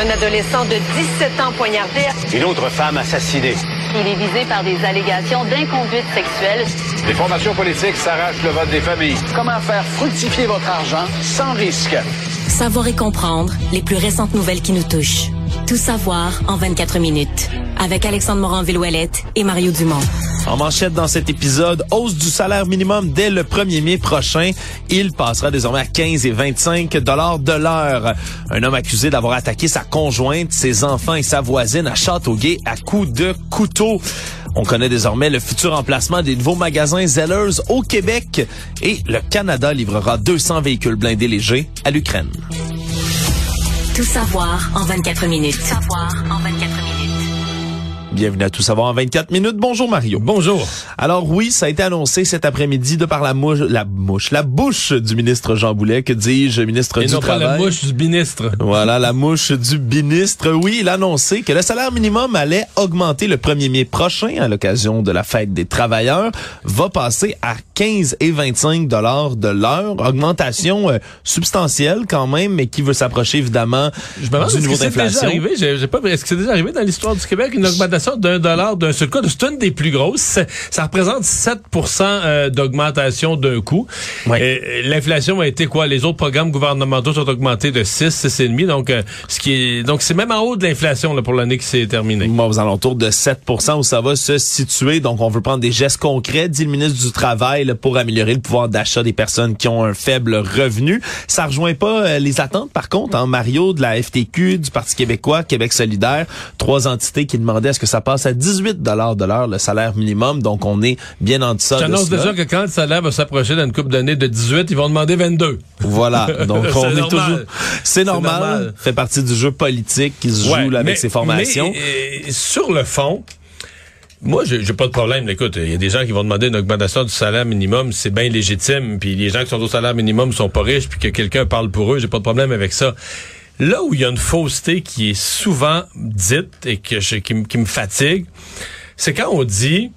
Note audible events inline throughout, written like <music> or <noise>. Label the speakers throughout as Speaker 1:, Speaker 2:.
Speaker 1: Un adolescent de 17 ans poignardé.
Speaker 2: Une autre femme assassinée.
Speaker 3: Il est visé par des allégations d'inconduite sexuelle.
Speaker 4: Les formations politiques s'arrachent le vote des familles.
Speaker 5: Comment faire fructifier votre argent sans risque?
Speaker 6: Savoir et comprendre les plus récentes nouvelles qui nous touchent. Tout savoir en 24 minutes. Avec Alexandre Morin-Villouellette et Mario Dumont.
Speaker 7: En manchette dans cet épisode, hausse du salaire minimum dès le 1er mai prochain. Il passera désormais à 15 et 25 dollars de l'heure. Un homme accusé d'avoir attaqué sa conjointe, ses enfants et sa voisine à Châteauguay à coups de couteau. On connaît désormais le futur emplacement des nouveaux magasins Zellers au Québec et le Canada livrera 200 véhicules blindés légers à l'Ukraine.
Speaker 6: Tout savoir en 24 minutes.
Speaker 3: Tout savoir en 24 minutes.
Speaker 7: Bienvenue à Tout savoir en 24 minutes. Bonjour Mario.
Speaker 8: Bonjour.
Speaker 7: Alors oui, ça a été annoncé cet après-midi de par la mouche, la mouche, la bouche du ministre Jean Boulet, que dis-je, ministre
Speaker 8: Et
Speaker 7: du
Speaker 8: non pas la mouche du ministre.
Speaker 7: Voilà, la mouche du ministre. Oui, il a annoncé que le salaire minimum allait augmenter le 1er mai prochain à l'occasion de la fête des travailleurs, va passer à 15 et 25 dollars de l'heure, augmentation euh, substantielle quand même, mais qui veut s'approcher évidemment
Speaker 8: Je me demande
Speaker 7: du
Speaker 8: est-ce
Speaker 7: niveau
Speaker 8: que c'est déjà
Speaker 7: d'inflation.
Speaker 8: est-ce que c'est déjà arrivé dans l'histoire du Québec une augmentation d'un dollar d'un seul coup? C'est une des plus grosses. Ça représente 7% euh, d'augmentation d'un coup. Et l'inflation a été quoi? Les autres programmes gouvernementaux sont augmentés de 6, 6,5. Donc, euh, ce qui est, donc c'est même en haut de l'inflation là, pour l'année qui s'est terminée.
Speaker 7: Moi, aux alentours de 7 où ça va se situer. Donc, on veut prendre des gestes concrets, dit le ministre du Travail, là, pour améliorer le pouvoir d'achat des personnes qui ont un faible revenu. Ça rejoint pas euh, les attentes, par contre, en Mario, de la FTQ, du Parti québécois, Québec solidaire, trois entités qui demandaient à ce que ça passe à 18 de l'heure, le salaire minimum. Donc, on est bien en deçà
Speaker 8: Je
Speaker 7: de
Speaker 8: t'annonce
Speaker 7: cela.
Speaker 8: déjà que quand le salaire va s'approcher dans une couple d'années de 18, ils vont demander 22.
Speaker 7: Voilà. <laughs> Donc, on est toujours... C'est normal.
Speaker 8: normal.
Speaker 7: Fait partie du jeu politique qui se
Speaker 8: Ouais,
Speaker 7: joue là, avec
Speaker 8: mais-
Speaker 7: ces formations.
Speaker 8: mais, euh, sur le fond, moi, j'ai j'ai pas de problème. Écoute, il y a des gens qui vont demander une augmentation du salaire minimum, c'est bien légitime. Puis les gens qui sont au salaire minimum sont pas riches, puis que quelqu'un parle pour eux, j'ai pas de problème avec ça. Là où il y a une fausseté qui est souvent dite et que je- qui, me fatigue, c'est quand on dit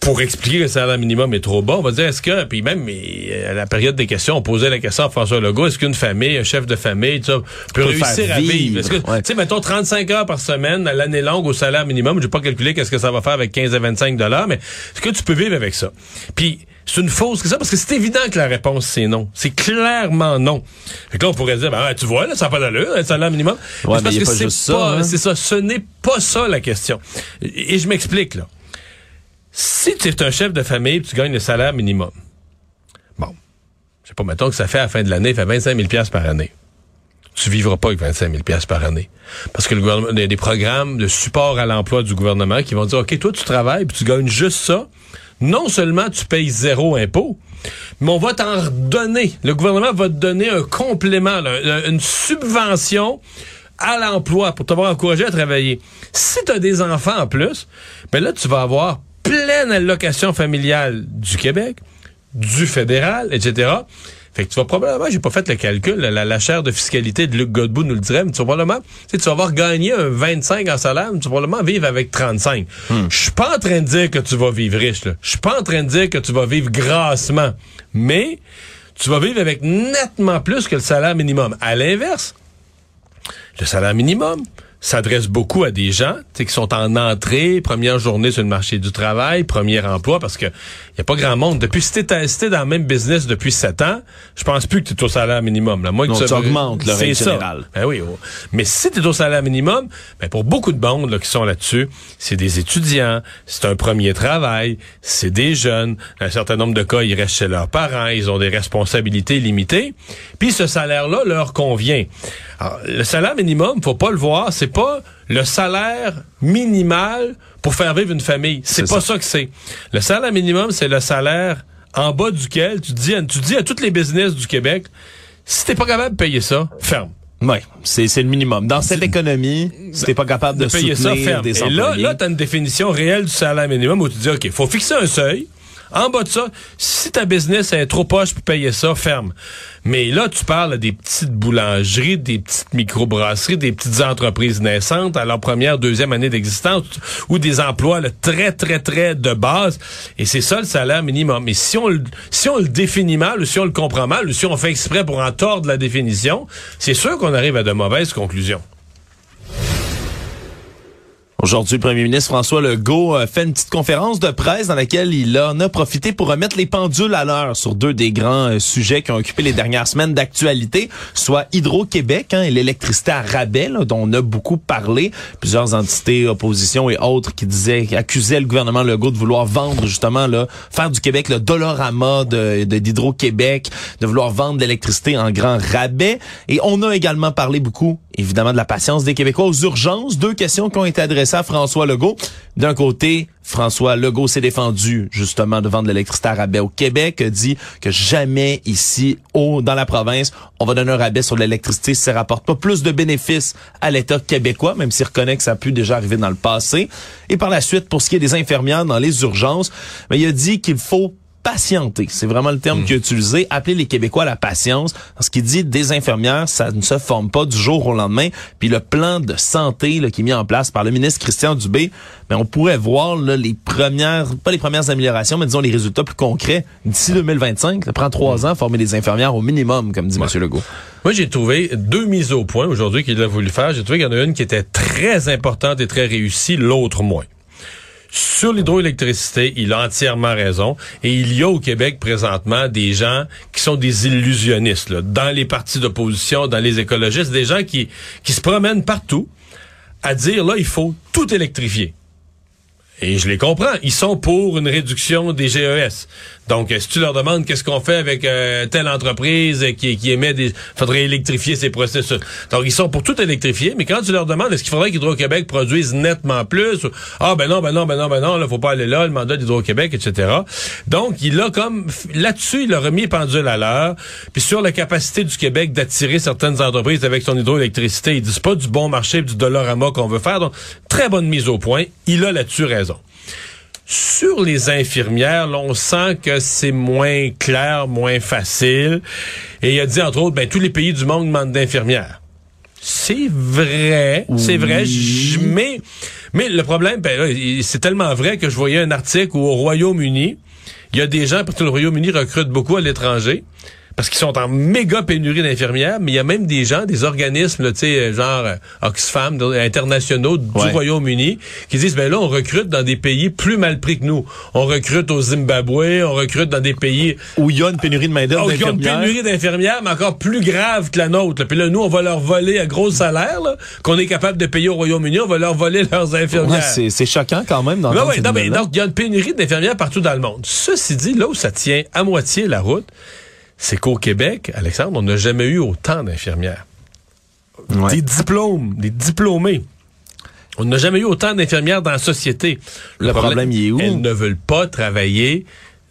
Speaker 8: pour expliquer que le salaire minimum est trop bas, on va dire est-ce que, puis même mais, à la période des questions, on posait la question à François Legault, est-ce qu'une famille, un chef de famille, tu sais, peut, réussir à vivre?
Speaker 7: ouais.
Speaker 8: tu sais, mettons 35 heures par semaine à l'année longue au salaire minimum, je vais pas calculer qu'est-ce que ça va faire avec 15 à 25 dollars, mais est-ce que tu peux vivre avec ça? Puis, c'est une fausse question parce que c'est évident que la réponse c'est non. C'est clairement non. Fait que là, on pourrait dire, ben, ouais, tu vois, là, ça n'a pas d'allure, le salaire minimum.
Speaker 7: Ouais,
Speaker 8: c'est
Speaker 7: mais
Speaker 8: parce
Speaker 7: pas
Speaker 8: que c'est pas-
Speaker 7: hein.
Speaker 8: C'est ça, ce n'est pas ça la question. Et, et je m'explique, là. Si tu es un chef de famille et tu gagnes le salaire minimum, bon, je sais pas, mettons que ça fait à la fin de l'année, ça fait 25 000 piastres par année. Tu vivras pas avec 25 000 piastres par année. Parce que le gouvernement, il y a des programmes de support à l'emploi du gouvernement qui vont dire, OK, toi, tu travailles puis tu gagnes juste ça. Non seulement tu payes zéro impôt, mais on va t'en redonner. Le gouvernement va te donner un complément, une subvention à l'emploi pour t'avoir encouragé à travailler. Si tu as des enfants en plus, ben là, tu vas avoir pleine allocation familiale du Québec, du fédéral, etc. Fait que tu vas probablement, j'ai pas fait le calcul, la, la chaire de fiscalité de Luc Godbout nous le dirait, mais tu vas probablement, tu sais, tu vas avoir gagné un 25 en salaire, mais tu vas probablement vivre avec 35. Je suis pas en train de dire que tu vas vivre riche, là. Je suis pas en train de dire que tu vas vivre grassement. Mais, tu vas vivre avec nettement plus que le salaire minimum. À l'inverse, le salaire minimum s'adresse beaucoup à des gens tu sais, qui sont en entrée, première journée sur le marché du travail, premier emploi, parce que y a pas grand monde. Depuis si t'es dans le même business depuis sept ans, je pense plus que tu es au salaire minimum. Là. Moi,
Speaker 7: Non,
Speaker 8: que
Speaker 7: tu augmentes le règle.
Speaker 8: Ben oui. oh. Mais si tu es au salaire minimum, ben pour beaucoup de monde là, qui sont là-dessus, c'est des étudiants, c'est un premier travail, c'est des jeunes. Dans un certain nombre de cas, ils restent chez leurs parents, ils ont des responsabilités limitées. Puis ce salaire-là leur convient. Alors, le salaire minimum, faut pas le voir, c'est pas le salaire minimal pour faire vivre une famille. C'est pas ça. que c'est. Le salaire minimum, c'est le salaire en bas duquel tu dis, à- tu dis à tous les business du Québec, si t'es pas capable de payer ça, ferme.
Speaker 7: Oui, c'est c'est le minimum. Dans cette économie, si t'es pas capable de,
Speaker 8: de payer ça ferme.
Speaker 7: des
Speaker 8: Et là, là, tu as une définition réelle du salaire minimum où tu dis, OK, faut fixer un seuil En bas de ça, si ta business est trop poche pour payer ça, ferme. Mais là, tu parles des petites boulangeries, des petites microbrasseries, des petites entreprises naissantes à leur première, deuxième année d'existence ou des emplois très, très, très de base. Et c'est ça le salaire minimum. Mais si on, le- si on le définit mal ou si on le comprend mal ou si on fait exprès pour en tordre la définition, c'est sûr qu'on arrive à de mauvaises conclusions.
Speaker 7: Aujourd'hui, le premier ministre François Legault a fait une petite conférence de presse dans laquelle il en a profité pour remettre les pendules à l'heure sur deux des grands euh, sujets qui ont occupé les dernières semaines d'actualité, soit Hydro-Québec hein, et l'électricité à rabais, là, dont on a beaucoup parlé. Plusieurs entités, opposition et autres qui disaient, qui accusaient le gouvernement Legault de vouloir vendre justement, là, faire du Québec le dolorama de, de d'Hydro-Québec, de vouloir vendre l'électricité en grand rabais. Et on a également parlé beaucoup, évidemment, de la patience des Québécois aux urgences. Deux questions qui ont été adressées François Legault. D'un côté, François Legault s'est défendu justement de vendre l'électricité à rabais au Québec, dit que jamais ici, au, dans la province, on va donner un rabais sur l'électricité si ça rapporte pas plus de bénéfices à l'État québécois, même s'il reconnaît que ça a pu déjà arriver dans le passé. Et par la suite, pour ce qui est des infirmières dans les urgences, ben, il a dit qu'il faut patienter. C'est vraiment le terme qu'il a utilisé. Appeler les Québécois à la patience. Parce qu'il dit des infirmières, ça ne se forme pas du jour au lendemain. Puis le plan de santé là, qui est mis en place par le ministre Christian Dubé, mais on pourrait voir là, les premières, pas les premières améliorations, mais disons les résultats plus concrets d'ici 2025. Ça prend trois ans à former des infirmières au minimum, comme dit M. Legault.
Speaker 8: Moi, j'ai trouvé deux mises au point aujourd'hui qu'il a voulu faire. J'ai trouvé qu'il y en a une qui était très importante et très réussie, l'autre moins. Sur l'hydroélectricité, il a entièrement raison. Et il y a au Québec présentement des gens qui sont des illusionnistes, dans les partis d'opposition, dans les écologistes, des gens qui, qui se promènent partout à dire, là, il faut tout électrifier. Et je les comprends. Ils sont pour une réduction des GES. Donc, si tu leur demandes qu'est-ce qu'on fait avec euh, telle entreprise qui, qui émet des... faudrait électrifier ces processus. Donc, ils sont pour tout électrifier, mais quand tu leur demandes est-ce qu'il faudrait qu'Hydro-Québec produise nettement plus, ah ben non, ben non, ben non, ben non, là, faut pas aller là, le mandat d'Hydro-Québec, etc. Donc, il a comme... Là-dessus, il a remis les pendules à l'heure. Puis sur la capacité du Québec d'attirer certaines entreprises avec son hydroélectricité, il dit c'est pas du bon marché, du dollarama qu'on veut faire. Donc, très bonne mise au point. Il a là-dessus raison. Sur les infirmières, là, on sent que c'est moins clair, moins facile. Et il a dit, entre autres, ben, tous les pays du monde demandent d'infirmières. C'est vrai, c'est vrai, mais, mais le problème, ben, c'est tellement vrai que je voyais un article où au Royaume-Uni, il y a des gens, parce que le Royaume-Uni recrute beaucoup à l'étranger, parce qu'ils sont en méga pénurie d'infirmières, mais il y a même des gens, des organismes, tu sais, genre euh, Oxfam, internationaux du
Speaker 7: Ouais.
Speaker 8: Royaume-Uni, qui disent, ben là, on recrute dans des pays plus mal pris que nous. On recrute au Zimbabwe, on recrute dans des pays
Speaker 7: Où il y a une pénurie de main-d'œuvre
Speaker 8: oh, qui ont une
Speaker 7: d'infirmières.
Speaker 8: pénurie d'infirmières, mais encore plus grave que la nôtre. là. Puis là, nous, on va leur voler à gros salaire, qu'on est capable de payer au Royaume-Uni, on va leur voler leurs infirmières.
Speaker 7: Ouais, c'est choquant quand même dans
Speaker 8: Ouais, ouais, non, mais donc, il y a une pénurie d'infirmières partout dans le monde. Ceci dit, là où ça tient à moitié la route, c'est qu'au Québec, Alexandre, on n'a jamais eu autant d'infirmières.
Speaker 7: Ouais.
Speaker 8: Des diplômes, des diplômés. On n'a jamais eu autant d'infirmières dans la société.
Speaker 7: Le problème, il est où?
Speaker 8: Elles ne veulent pas travailler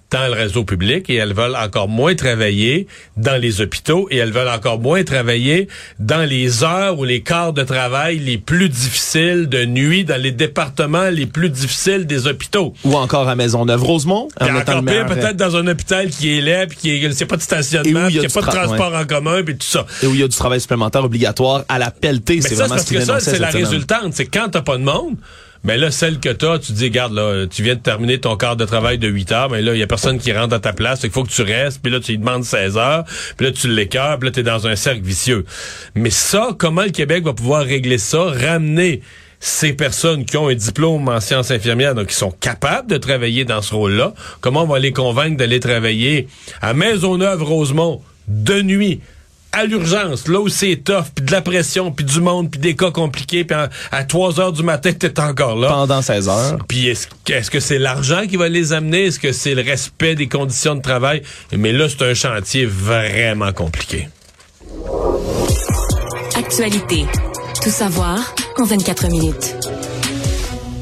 Speaker 8: dans le réseau public et elles veulent encore moins travailler dans les hôpitaux et elles veulent encore moins travailler dans les heures ou les quarts de travail les plus difficiles de nuit dans les départements les plus difficiles des hôpitaux.
Speaker 7: Ou encore à Maisonneuve-Rosemont. en
Speaker 8: Puis
Speaker 7: mettant
Speaker 8: encore pire, peut-être dans un hôpital qui est laid, puis qui est, c'est pas de stationnement,
Speaker 7: a
Speaker 8: qui a
Speaker 7: du
Speaker 8: pas de
Speaker 7: tra-
Speaker 8: transport en commun, puis tout ça.
Speaker 7: Et où il y a du travail supplémentaire obligatoire à la pelletée. C'est
Speaker 8: ça,
Speaker 7: vraiment
Speaker 8: parce
Speaker 7: ce qu'il
Speaker 8: que ça, c'est la résultante. C'est quand t'as pas de monde, mais là, celle que t'as, tu dis, garde, là, tu viens de terminer ton quart de travail de 8 heures, mais là, il y a personne qui rentre à ta place, il faut que tu restes, puis là, tu lui demandes 16 heures, puis là, tu l'écœures, puis là, t'es dans un cercle vicieux. Mais ça, comment le Québec va pouvoir régler ça, ramener ces personnes qui ont un diplôme en sciences infirmières, donc qui sont capables de travailler dans ce rôle-là, comment on va les convaincre d'aller travailler à Maisonneuve-Rosemont de nuit, à l'urgence, là où c'est tough, puis de la pression, puis du monde, puis des cas compliqués, puis à, à 3 heures du matin, t'es encore là.
Speaker 7: Pendant 16 heures.
Speaker 8: Puis est-ce est-ce que c'est l'argent qui va les amener? Est-ce que c'est le respect des conditions de travail? Mais là, c'est un chantier vraiment compliqué.
Speaker 6: Actualité. Tout savoir en 24 minutes.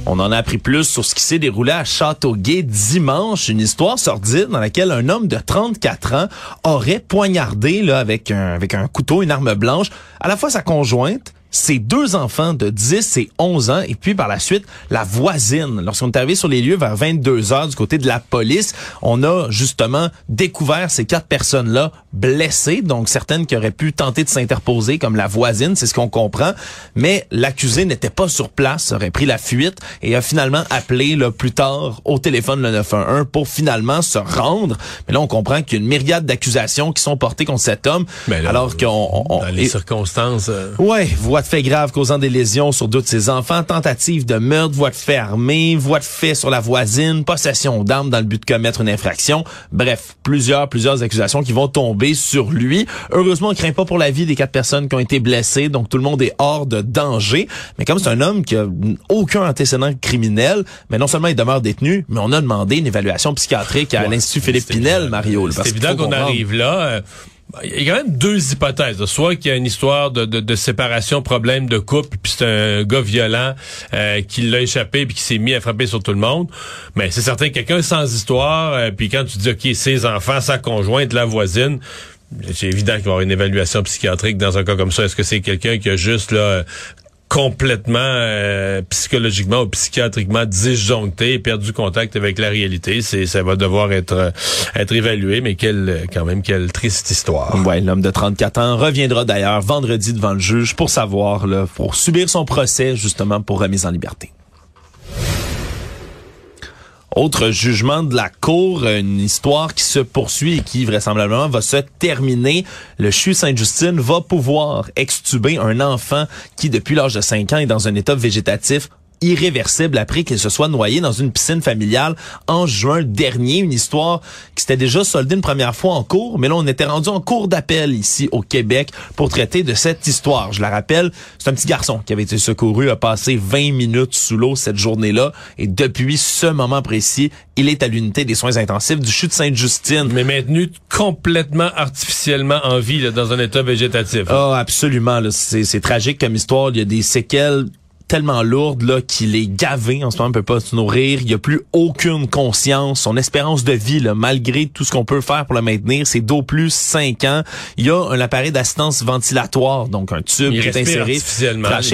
Speaker 7: On en a appris plus sur ce qui s'est déroulé à Châteauguay dimanche, une histoire sordide dans laquelle un homme de 34 ans aurait poignardé là avec un couteau, une arme blanche, à la fois sa conjointe, ses deux enfants de 10 et 11 ans et puis par la suite la voisine. Lorsqu'on est arrivé sur les lieux vers 22 heures du côté de la police, on a justement découvert ces quatre personnes-là blessées, donc certaines qui auraient pu tenter de s'interposer comme la voisine, c'est ce qu'on comprend, mais l'accusé n'était pas sur place, aurait pris la fuite et a finalement appelé là, plus tard au téléphone le 911 pour finalement se rendre. Mais là, on comprend qu'il y a une myriade d'accusations qui sont portées contre cet homme,
Speaker 8: Mais là,
Speaker 7: alors qu'on... on-
Speaker 8: Dans les
Speaker 7: et-
Speaker 8: circonstances. euh,
Speaker 7: Ouais, voie de fait grave causant des lésions sur deux de ses enfants, tentative de meurtre, voie de fait armée, voie de fait sur la voisine, possession d'armes dans le but de commettre une infraction. Bref, plusieurs, plusieurs accusations qui vont tomber sur lui. Heureusement, on craint pas pour la vie des quatre personnes qui ont été blessées, donc tout le monde est hors de danger. Mais comme c'est un homme qui a aucun antécédent criminel, mais non seulement il demeure détenu, mais on a demandé une évaluation psychiatrique à
Speaker 8: ouais,
Speaker 7: l'Institut Philippe Pinel. Mario.
Speaker 8: C'est évident qu'on arrive là. euh, il y a quand même deux hypothèses. Soit qu'il y a une histoire de, de, de séparation, problème de couple, puis c'est un gars violent euh, qui l'a échappé puis qui s'est mis à frapper sur tout le monde. Mais c'est certain que quelqu'un sans histoire, euh, puis quand tu dis OK, ses enfants, sa conjointe, la voisine, c'est évident qu'il va y avoir une évaluation psychiatrique dans un cas comme ça. Est-ce que c'est quelqu'un qui a juste là complètement euh, psychologiquement ou psychiatriquement disjoncté et perdu contact avec la réalité, c'est ça va devoir être euh, être évalué mais quelle quand même quelle triste histoire.
Speaker 7: Ouais, l'homme de 34 ans reviendra d'ailleurs vendredi devant le juge pour savoir, là, pour subir son procès justement pour remise en liberté. Autre jugement de la Cour, une histoire qui se poursuit et qui vraisemblablement va se terminer. Le CHU Sainte-Justine va pouvoir extuber un enfant qui, depuis l'âge de 5 ans, est dans un état végétatif irréversible après qu'il se soit noyé dans une piscine familiale en juin dernier. Une histoire qui s'était déjà soldée une première fois en cours, mais là, on était rendu en cours d'appel ici au Québec pour traiter de cette histoire. Je la rappelle, c'est un petit garçon qui avait été secouru, a passé 20 minutes sous l'eau cette journée-là, et depuis ce moment précis, il est à l'unité des soins intensifs du CHU de Sainte-Justine.
Speaker 8: Mais maintenu complètement artificiellement en vie là, dans un état végétatif.
Speaker 7: Ah, absolument. là. C'est c'est tragique comme histoire. Il y a des séquelles tellement lourdes là qu'il est gavé en ce moment, il peut pas se nourrir, il y a plus aucune conscience, son espérance de vie là, malgré tout ce qu'on peut faire pour le maintenir, c'est d'au plus 5 ans. Il y a un appareil d'assistance ventilatoire, donc un tube
Speaker 8: Il
Speaker 7: qui est inséré,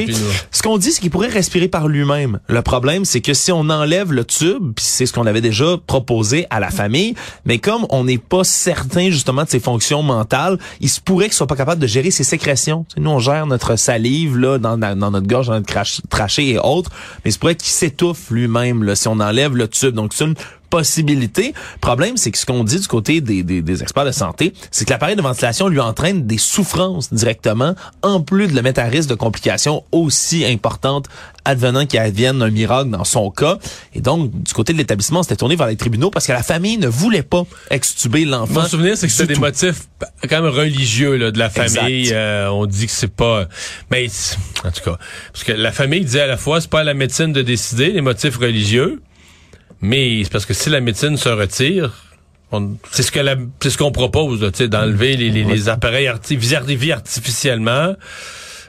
Speaker 8: nous-
Speaker 7: Ce qu'on dit c'est qu'il pourrait respirer par lui-même. Le problème c'est que si on enlève le tube, c'est ce qu'on avait déjà proposé à la famille, mais comme on n'est pas certain justement de ses fonctions mentales, il se pourrait qu'il soit pas capable de gérer ses sécrétions. Tu sais, nous on gère notre salive là dans, dans notre gorge, dans notre crache- trachée et autres, mais se pourrait qu'il s'étouffe lui-même là, si on enlève le tube. Donc c'est une possibilité. Problème, c'est que ce qu'on dit du côté des, des, des experts de santé, c'est que l'appareil de ventilation lui entraîne des souffrances directement, en plus de le mettre à risque de complications aussi importantes advenant qu'il advienne un miracle dans son cas. Et donc, du côté de l'établissement, on s'était tourné vers les tribunaux parce que la famille ne voulait pas extuber l'enfant.
Speaker 8: Mon souvenir, c'est que
Speaker 7: du
Speaker 8: des
Speaker 7: tout.
Speaker 8: motifs quand même religieux là, de la famille. Euh, on dit que c'est pas... Mais en tout cas, parce que la famille dit à la fois, c'est pas à la médecine de décider les motifs religieux, mais c'est parce que si la médecine se retire... C'est ce que la- c'est ce qu'on propose, là, tu sais, d'enlever les, les, les appareils arti vie artificiellement.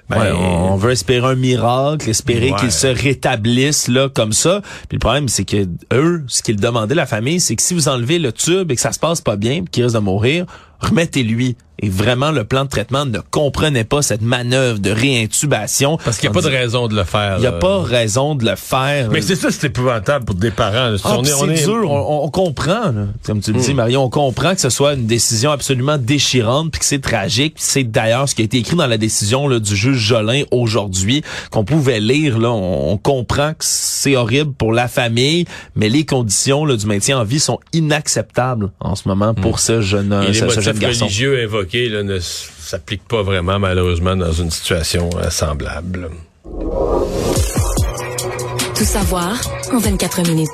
Speaker 8: Ben,
Speaker 7: Ouais, on on veut espérer un miracle, espérer
Speaker 8: Ouais.
Speaker 7: qu'ils se rétablissent là comme ça. Puis le problème, c'est que eux, ce qu'ils demandaient la famille, c'est que si vous enlevez le tube et que ça se passe pas bien, puis qu'il risque de mourir, remettez-lui. Et vraiment, le plan de traitement ne comprenait pas cette manœuvre de réintubation.
Speaker 8: parce qu'il n'y a pas de raison de le faire.
Speaker 7: Il n'y a pas raison de le faire.
Speaker 8: Mais c'est ça, c'est épouvantable pour des parents.
Speaker 7: Ah,
Speaker 8: On est- on
Speaker 7: c'est
Speaker 8: est-
Speaker 7: dur, on, on comprend, là. comme tu le dis, Marion, on comprend que ce soit une décision absolument déchirante, puis que c'est tragique. C'est d'ailleurs ce qui a été écrit dans la décision là, du juge Jolin aujourd'hui, qu'on pouvait lire. Là, on, on comprend que c'est horrible pour la famille, mais les conditions là, du maintien en vie sont inacceptables en ce moment pour ce jeune, ce, ce
Speaker 8: motifs
Speaker 7: jeune garçon.
Speaker 8: religieux invoqués là, ne s- s'appliquent pas vraiment, malheureusement, dans une situation euh, semblable.
Speaker 6: Tout savoir en 24 minutes.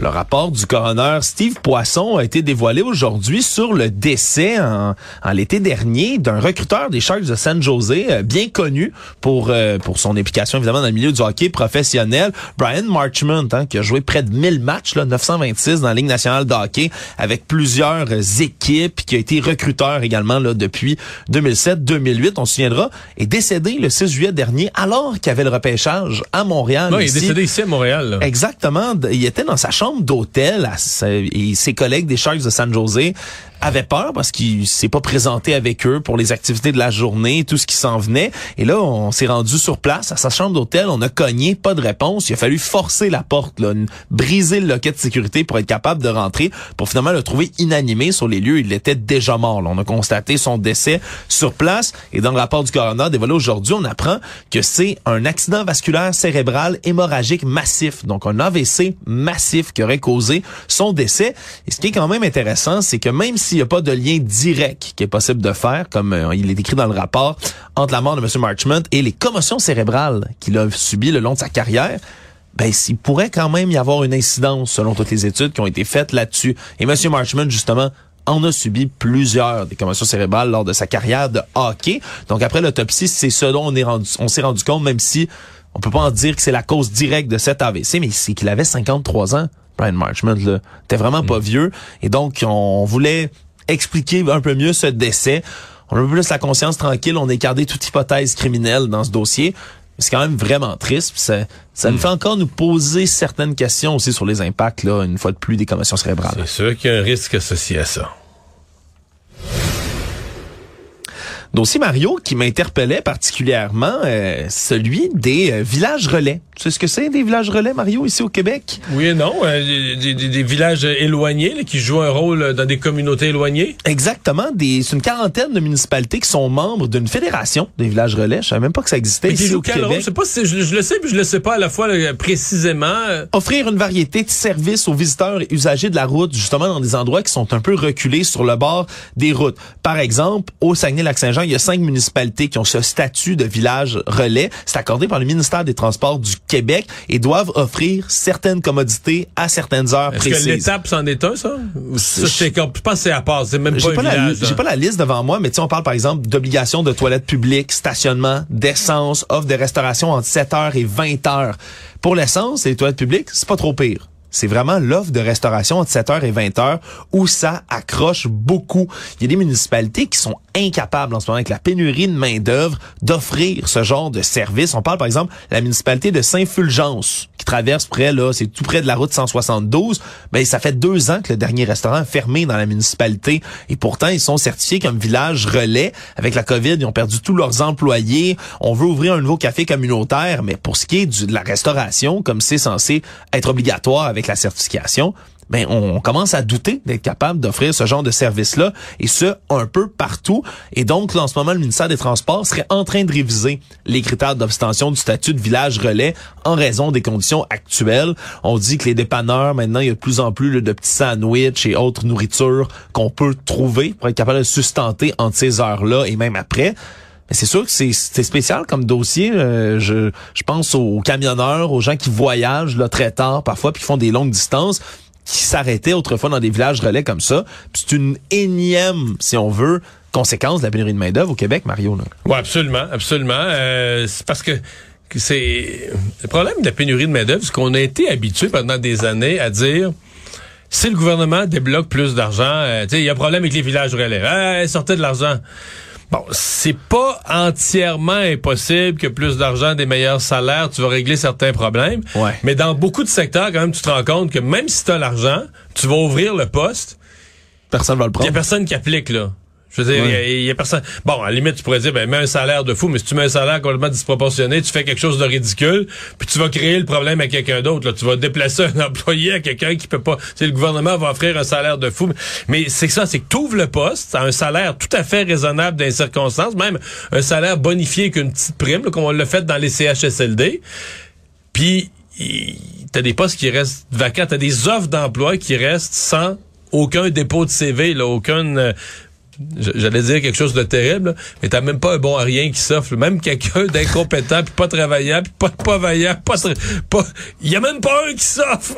Speaker 7: Le rapport du coroner Steve Poisson a été dévoilé aujourd'hui sur le décès en, en l'été dernier d'un recruteur des Sharks de San Jose, euh, bien connu pour euh, pour son implication évidemment dans le milieu du hockey professionnel, Brian Marchment, hein, qui a joué près de 1000 matchs, là, 926 dans la Ligue nationale de hockey, avec plusieurs équipes, qui a été recruteur également là, depuis 2007-2008, on se souviendra, est décédé le 6 juillet dernier alors qu'il y avait le repêchage à Montréal.
Speaker 8: Non, il est
Speaker 7: ici.
Speaker 8: décédé ici à Montréal. là.
Speaker 7: Exactement. Il était dans sa chambre d'hôtel à sa- et ses collègues des Sharks de San Jose avait peur parce qu'il s'est pas présenté avec eux pour les activités de la journée, tout ce qui s'en venait. Et là, on s'est rendu sur place à sa chambre d'hôtel, on a cogné, pas de réponse. Il a fallu forcer la porte, là, briser le loquet de sécurité pour être capable de rentrer, pour finalement le trouver inanimé sur les lieux. Il était déjà mort. Là. On a constaté son décès sur place. Et dans le rapport du coroner dévoilé aujourd'hui, on apprend que c'est un accident vasculaire cérébral hémorragique massif, donc un AVC massif qui aurait causé son décès. Et ce qui est quand même intéressant, c'est que même s'il n'y a pas de lien direct qui est possible de faire, comme euh, il est écrit dans le rapport, entre la mort de M. Marchmont et les commotions cérébrales qu'il a subies le long de sa carrière, ben, il pourrait quand même y avoir une incidence selon toutes les études qui ont été faites là-dessus. Et M. Marchmont, justement, en a subi plusieurs des commotions cérébrales lors de sa carrière de hockey. Donc après l'autopsie, c'est ce dont on s'est rendu compte, même si on peut pas en dire que c'est la cause directe de cet AVC, mais c'est qu'il avait 53 ans. Brian Marchmont, là, était vraiment pas mm. vieux. Et donc, on voulait expliquer un peu mieux ce décès. On a un peu plus la conscience tranquille. On a écarté toute hypothèse criminelle dans ce dossier. C'est quand même vraiment triste. Ça, ça nous mm. fait encore nous poser certaines questions aussi sur les impacts, là, une fois de plus, des commotions cérébrales.
Speaker 8: C'est sûr qu'il y a un risque associé à ça.
Speaker 7: Dossier Mario qui m'interpellait particulièrement, euh, celui des euh, villages relais. Tu sais ce que c'est des villages relais, Mario, ici au Québec?
Speaker 8: Oui et non. Euh, des, villages éloignés qui jouent un rôle dans des communautés éloignées.
Speaker 7: Exactement. C'est une quarantaine de municipalités qui sont membres d'une fédération des villages relais. Je savais même pas que ça existait ici au Québec.
Speaker 8: Je sais pas si je, le sais puis je le sais pas à la fois précisément.
Speaker 7: Offrir une variété de services aux visiteurs et usagers de la route, justement dans des endroits qui sont un peu reculés sur le bord des routes. Par exemple, au Saguenay-Lac-Saint-Jean, il y a cinq municipalités qui ont ce statut de village relais. C'est accordé par le ministère des Transports du Québec et doivent offrir certaines commodités à certaines heures
Speaker 8: Est-ce
Speaker 7: précises.
Speaker 8: que l'étape c'en est un, ça? ça je pense que c'est à part. C'est même pas,
Speaker 7: pas J'ai pas la liste devant moi, mais tu on parle par exemple d'obligation de toilettes publiques, stationnement, d'essence, offre de restauration entre 7 heures et 20 heures. Pour l'essence et les toilettes publiques, c'est pas trop pire. C'est vraiment l'offre de restauration entre 7h et 20h où ça accroche beaucoup. Il y a des municipalités qui sont incapables en ce moment avec la pénurie de main-d'œuvre d'offrir ce genre de service. On parle par exemple de la municipalité de Saint-Fulgence qui traverse près là, c'est tout près de la route 172. Mais ben, ça fait deux ans que le dernier restaurant est fermé dans la municipalité et pourtant ils sont certifiés comme village relais. Avec la COVID, ils ont perdu tous leurs employés. On veut ouvrir un nouveau café communautaire, mais pour ce qui est de la restauration, comme c'est censé être obligatoire avec la certification, ben on commence à douter d'être capable d'offrir ce genre de service-là, et ce, un peu partout. Et donc, là, en ce moment, le ministère des Transports serait en train de réviser les critères d'obtention du statut de village relais en raison des conditions actuelles. On dit que les dépanneurs, maintenant, il y a de plus en plus de petits sandwichs et autres nourritures qu'on peut trouver pour être capable de sustenter entre ces heures-là et même après. C'est sûr que c'est spécial comme dossier. Euh, je, je pense aux camionneurs, aux gens qui voyagent là, très tard parfois, puis qui font des longues distances, qui s'arrêtaient autrefois dans des villages relais comme ça. C'est une énième, si on veut, conséquence de la pénurie de main-d'œuvre au Québec, Mario. Là.
Speaker 8: Oui, absolument, absolument. Euh, c'est parce que c'est le problème de la pénurie de main-d'œuvre, c'est qu'on a été habitué pendant des années à dire si le gouvernement débloque plus d'argent, euh, il y a un problème avec les villages relais. sortez de l'argent. Bon, c'est pas entièrement impossible que plus d'argent, des meilleurs salaires, tu vas régler certains problèmes.
Speaker 7: Ouais.
Speaker 8: Mais dans beaucoup de secteurs, quand même, tu te rends compte que même si tu as l'argent, tu vas ouvrir le poste.
Speaker 7: Personne va le prendre.
Speaker 8: Il y a personne qui applique, là. Je veux dire, il y, a personne. Bon, à la limite, tu pourrais dire, ben, mets un salaire de fou, mais si tu mets un salaire complètement disproportionné, tu fais quelque chose de ridicule, puis tu vas créer le problème à quelqu'un d'autre. Là. Tu vas déplacer un <laughs> employé à quelqu'un qui peut pas. Tu le gouvernement va offrir un salaire de fou. Mais c'est ça, c'est que tu ouvres le poste à un salaire tout à fait raisonnable dans les circonstances, même un salaire bonifié qu'une petite prime, comme on l'a fait dans les CHSLD. Puis, t'as des postes qui restent vacants, t'as des offres d'emploi qui restent sans aucun dépôt de CV, là, aucune euh, j'allais dire quelque chose de terrible, mais t'as même pas un bon à rien qui s'offre. Même quelqu'un d'incompétent, puis pas travaillant, puis pas, pas vaillant, pas... pas y a même pas un qui s'offre!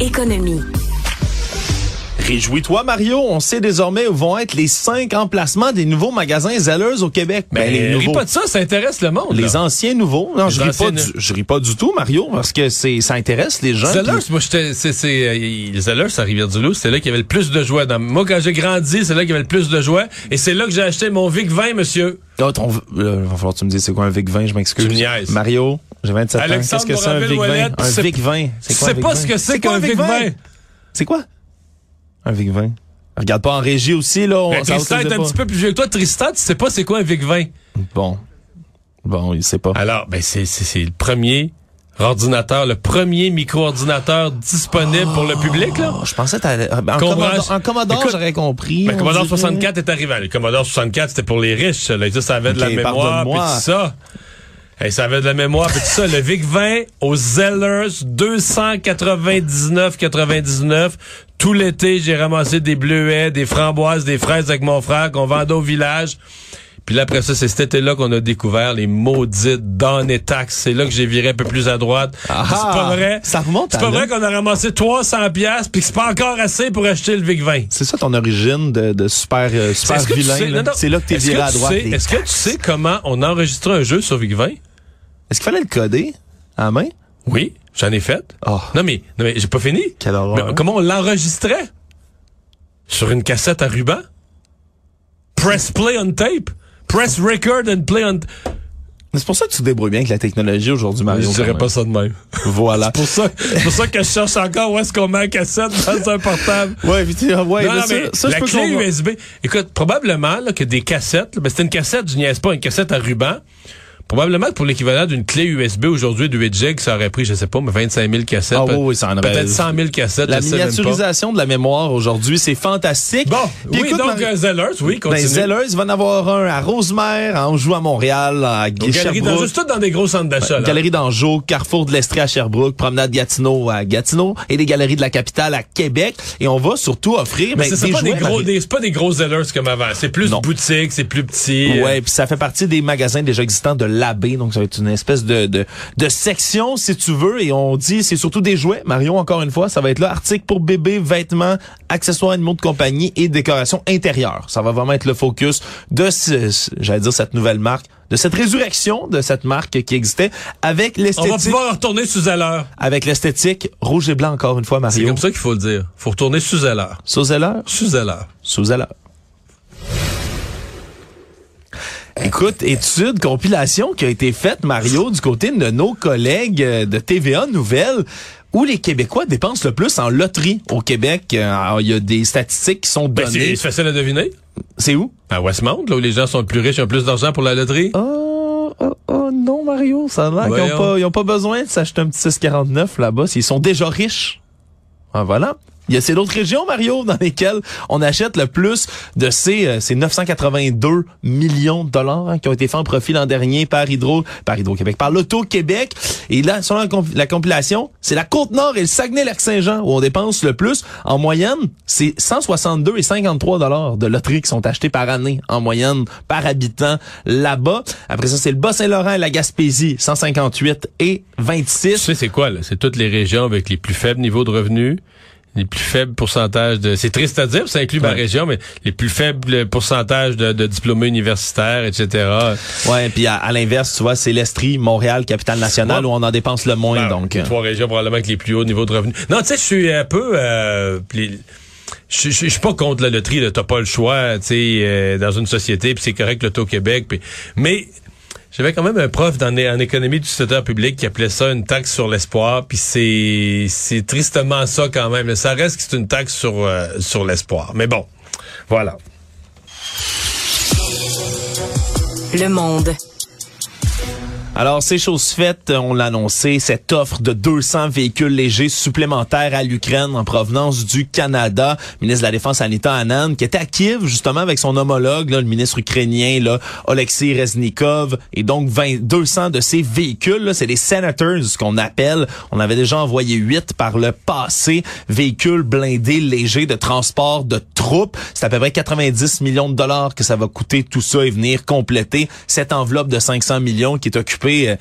Speaker 6: Économie.
Speaker 7: Réjouis-toi, Mario. On sait désormais où vont être les cinq emplacements des nouveaux magasins Zellers au Québec.
Speaker 8: Ben, les nouveaux. pas de ça, ça intéresse le monde.
Speaker 7: Les anciens nouveaux. Non, je ris pas, du, je ris pas du tout, Mario, parce que c'est, ça intéresse les gens.
Speaker 8: Zellers, moi, j'étais, c'est, c'est, euh, Zellers à Rivière-du-Loup, c'est là qu'il y avait le plus de joie. Dans, moi, quand j'ai grandi, c'est là qu'il y avait le plus de joie. Et c'est là que j'ai acheté mon Vic 20, monsieur.
Speaker 7: Oh, ton, euh, va falloir que tu me dises c'est quoi un Vic 20, je m'excuse. Mario, j'ai 27 ans. Qu'est-ce que c'est un Vic 20? Un Vic 20.
Speaker 8: C'est quoi, pas ce que c'est qu'un Vic 20?
Speaker 7: C'est quoi? Un VIC-20. Regarde pas en régie aussi, là. On,
Speaker 8: Ben, Tristan est un
Speaker 7: pas.
Speaker 8: petit peu plus vieux que toi. Tristan, tu sais pas c'est quoi un VIC-20?
Speaker 7: Bon. Bon, il sait pas.
Speaker 8: Alors, ben c'est c'est c'est le premier ordinateur, le premier micro-ordinateur disponible pour le public, là.
Speaker 7: Je pensais que t'allais- en,
Speaker 8: Qu'on
Speaker 7: Commodore, en Commodore,
Speaker 8: Écoute,
Speaker 7: j'aurais compris.
Speaker 8: Ben,
Speaker 7: on
Speaker 8: Commodore
Speaker 7: dirait.
Speaker 8: 64 est arrivé. Le Commodore 64, c'était pour les riches. ça, Là, ça, ça avait de la mémoire, puis tout ça. Hey, ça avait de la mémoire, puis tout ça. Le VIC-20 aux Zellers, 299,99. Tout l'été, j'ai ramassé des bleuets, des framboises, des fraises avec mon frère qu'on vendait au village. Puis là, après ça, c'est cet été-là qu'on a découvert les maudites données taxes. C'est là que j'ai viré un peu plus à droite.
Speaker 7: Ah,
Speaker 8: c'est pas vrai.
Speaker 7: ça remonte
Speaker 8: C'est pas
Speaker 7: là.
Speaker 8: vrai qu'on a ramassé 300 pièces puis que c'est pas encore assez pour acheter le VIC-20.
Speaker 7: C'est ça ton origine de, de super, euh, super
Speaker 8: tu
Speaker 7: vilain.
Speaker 8: sais-.
Speaker 7: C'est là que t'es viré à droite.
Speaker 8: Est-ce que tu sais comment on enregistrait un jeu sur VIC-20?
Speaker 7: Est-ce qu'il fallait le coder à la main?
Speaker 8: Oui, j'en ai fait.
Speaker 7: Oh.
Speaker 8: Non, mais, non, mais j'ai pas fini.
Speaker 7: Quelle horreur.
Speaker 8: Mais comment on l'enregistrait? Sur une cassette à ruban? Press play on tape? Press record and play on...
Speaker 7: C'est pour ça que tu te débrouilles bien avec la technologie aujourd'hui, Mario.
Speaker 8: je dirais pas ça de même.
Speaker 7: Voilà.
Speaker 8: pour ça, c'est pour ça que je cherche encore où est-ce qu'on met la cassette dans un portable. <laughs>
Speaker 7: Ouais, puis tu- ouais,
Speaker 8: non,
Speaker 7: mais ça,
Speaker 8: mais
Speaker 7: ça, je
Speaker 8: la
Speaker 7: peux
Speaker 8: clé
Speaker 7: comprendre.
Speaker 8: USB. Écoute, probablement là, que des cassettes, là, ben, c'était une cassette, je niaise pas, une cassette à ruban. Probablement que pour l'équivalent d'une clé USB aujourd'hui de 8 gigs, ça aurait pris, je sais pas, mais 25 000 cassettes.
Speaker 7: Ah oui, oui, ça en aurait-
Speaker 8: Peut-être 100 000 cassettes.
Speaker 7: La miniaturisation de la mémoire aujourd'hui, c'est fantastique.
Speaker 8: Bon,
Speaker 7: Puis
Speaker 8: oui,
Speaker 7: écoute,
Speaker 8: donc euh, Zellers, oui,
Speaker 7: Ben,
Speaker 8: continue.
Speaker 7: Zellers, il va en avoir un à Rosemère, à Anjou à Montréal, à
Speaker 8: Aux galeries
Speaker 7: Sherbrooke.
Speaker 8: dans, juste tout dans des gros centres d'achat.
Speaker 7: Galerie d'Anjou, Carrefour de l'Estrie à Sherbrooke, Promenade Gatineau à Gatineau et des galeries de la capitale à Québec. Et on va surtout offrir
Speaker 8: Mais
Speaker 7: ben,
Speaker 8: c'est pas des gros, des- pas des gros Zellers comme avant. C'est plus
Speaker 7: Non.
Speaker 8: boutique, c'est plus petit.
Speaker 7: Ouais, puis ça fait partie des magasins déjà existants de l'AB, donc ça va être une espèce de, de, de section, si tu veux, et on dit c'est surtout des jouets. Mario, encore une fois, ça va être là, articles pour bébés, vêtements, accessoires animaux de compagnie et décoration intérieure. Ça va vraiment être le focus de, ce- j'allais dire, cette nouvelle marque, de cette résurrection de cette marque qui existait avec
Speaker 8: On va
Speaker 7: l'esthétique,
Speaker 8: pouvoir retourner sous Zeller.
Speaker 7: avec l'esthétique rouge et blanc encore une fois,
Speaker 8: C'est
Speaker 7: Mario.
Speaker 8: comme ça qu'il faut le dire. Faut retourner sous Zeller.
Speaker 7: Sous Zeller?
Speaker 8: Sous Zeller.
Speaker 7: sous Zeller. Écoute, étude, compilation qui a été faite, Mario, du côté de nos collègues euh, de TVA Nouvelles, où les Québécois dépensent le plus en loterie au Québec. Euh, Il y a des statistiques qui sont
Speaker 8: Ben, c'est
Speaker 7: données.
Speaker 8: c'est facile à deviner.
Speaker 7: C'est où?
Speaker 8: À Westmount, là où les gens sont plus riches, ont plus d'argent pour la loterie.
Speaker 7: Oh, oh, oh, non, Mario, ça a l'air qu'ils n'ont pas, ils ont pas besoin de s'acheter un petit 649 là-bas. Ils sont déjà riches. Ah, voilà. Il y a ces d'autres régions, Mario, dans lesquelles on achète le plus de ces, euh, ces 982 millions de dollars hein, qui ont été faits en profit l'an dernier par Hydro, par Hydro-Québec, par l'Auto-Québec. Et là, selon la, comp- la compilation, c'est la Côte-Nord et le Saguenay-Lac-Saint-Jean où on dépense le plus. En moyenne, c'est 162 et 53 dollars de loterie qui sont achetés par année, en moyenne, par habitant là-bas. Après ça, c'est le Bas-Saint-Laurent et la Gaspésie, 158 et
Speaker 8: Tu
Speaker 7: 26.
Speaker 8: sais, c'est quoi, là? C'est toutes les régions avec les plus faibles niveaux de revenus, les plus faibles pourcentages de... C'est triste à dire, ça inclut ma
Speaker 7: Ouais.
Speaker 8: région, mais les plus faibles pourcentages de, de diplômés universitaires, etc.
Speaker 7: Ouais, puis à, à l'inverse, tu vois, c'est l'Estrie, Montréal, capitale nationale,
Speaker 8: Ouais.
Speaker 7: où on en dépense le moins.
Speaker 8: Ben,
Speaker 7: donc,
Speaker 8: les
Speaker 7: euh,
Speaker 8: trois régions probablement avec les plus hauts niveaux de revenus. Non, tu sais, je suis un peu... Euh, les- je je- je suis pas contre la loterie, là. T'as pas le choix, tu sais, euh, dans une société, puis c'est correct l'Auto-Québec, puis... Mais... J'avais quand même un prof dans, en économie du secteur public qui appelait ça une taxe sur l'espoir, puis c'est c'est tristement ça quand même. Ça reste que c'est une taxe sur euh, sur l'espoir. Mais bon, voilà.
Speaker 6: Le monde.
Speaker 7: Alors, c'est chose faite, on l'a annoncé, cette offre de 200 véhicules légers supplémentaires à l'Ukraine en provenance du Canada. Ministre de la Défense, Anita Anand, qui était à Kiev, justement, avec son homologue, là, le ministre ukrainien, là, Oleksiy Reznikov, et donc 20, 200 de ces véhicules, c'est des Senators, qu'on appelle. On avait déjà envoyé 8 par le passé, véhicules blindés légers de transport de troupes. C'est à peu près 90 millions de dollars que ça va coûter tout ça et venir compléter cette enveloppe de 500 millions qui est occupée euh,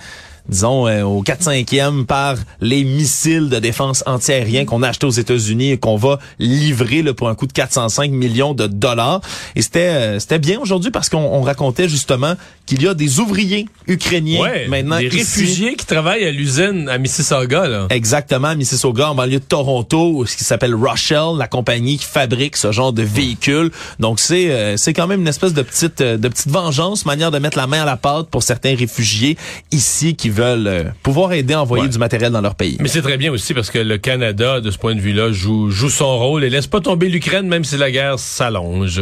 Speaker 7: disons, euh, au 4-5e par les missiles de défense antiaérien qu'on a achetés aux États-Unis et qu'on va livrer là, pour un coût de 405 millions de dollars. Et c'était euh, c'était bien aujourd'hui parce qu'on on racontait justement qu'il y a des ouvriers ukrainiens
Speaker 8: Ouais,
Speaker 7: maintenant
Speaker 8: des
Speaker 7: ici.
Speaker 8: réfugiés qui travaillent à l'usine à Mississauga, là.
Speaker 7: Exactement, à Mississauga, en banlieue de Toronto, ce qui s'appelle Rochelle, la compagnie qui fabrique ce genre de véhicules. Donc c'est euh, c'est quand même une espèce de petite euh, de petite vengeance, manière de mettre la main à la pâte pour certains réfugiés ici qui veulent euh, pouvoir aider à envoyer
Speaker 8: Ouais.
Speaker 7: du matériel dans leur pays.
Speaker 8: Mais c'est très bien aussi parce que le Canada, de ce point de vue-là, joue, joue son rôle et laisse pas tomber l'Ukraine même si la guerre s'allonge.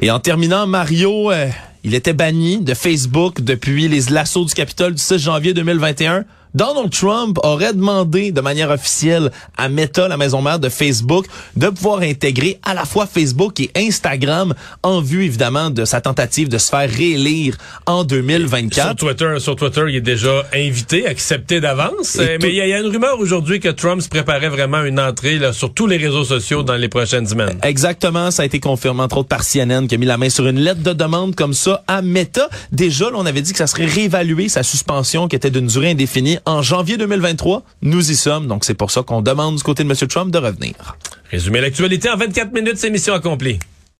Speaker 7: Et en terminant, Mario, euh, il était banni de Facebook depuis les l'assaut du Capitole du 6 janvier 2021. Donald Trump aurait demandé de manière officielle à Meta, la maison mère de Facebook, de pouvoir intégrer à la fois Facebook et Instagram en vue évidemment de sa tentative de se faire réélire en
Speaker 8: Sur
Speaker 7: 2024.
Speaker 8: Twitter, sur Twitter, il est déjà invité, accepté d'avance. Euh, Mais il y, a- il y a une rumeur aujourd'hui que Trump se préparait vraiment une entrée là, sur tous les réseaux sociaux dans les prochaines semaines.
Speaker 7: Exactement, ça a été confirmé entre autres par CNN qui a mis la main sur une lettre de demande comme ça à Meta. Déjà, là, on avait dit que ça serait réévalué sa suspension qui était d'une durée indéfinie en janvier 2023. Nous y sommes, donc c'est pour ça qu'on demande du côté de M. Trump de revenir.
Speaker 8: Résumer l'actualité en 24 minutes, c'est mission accomplie.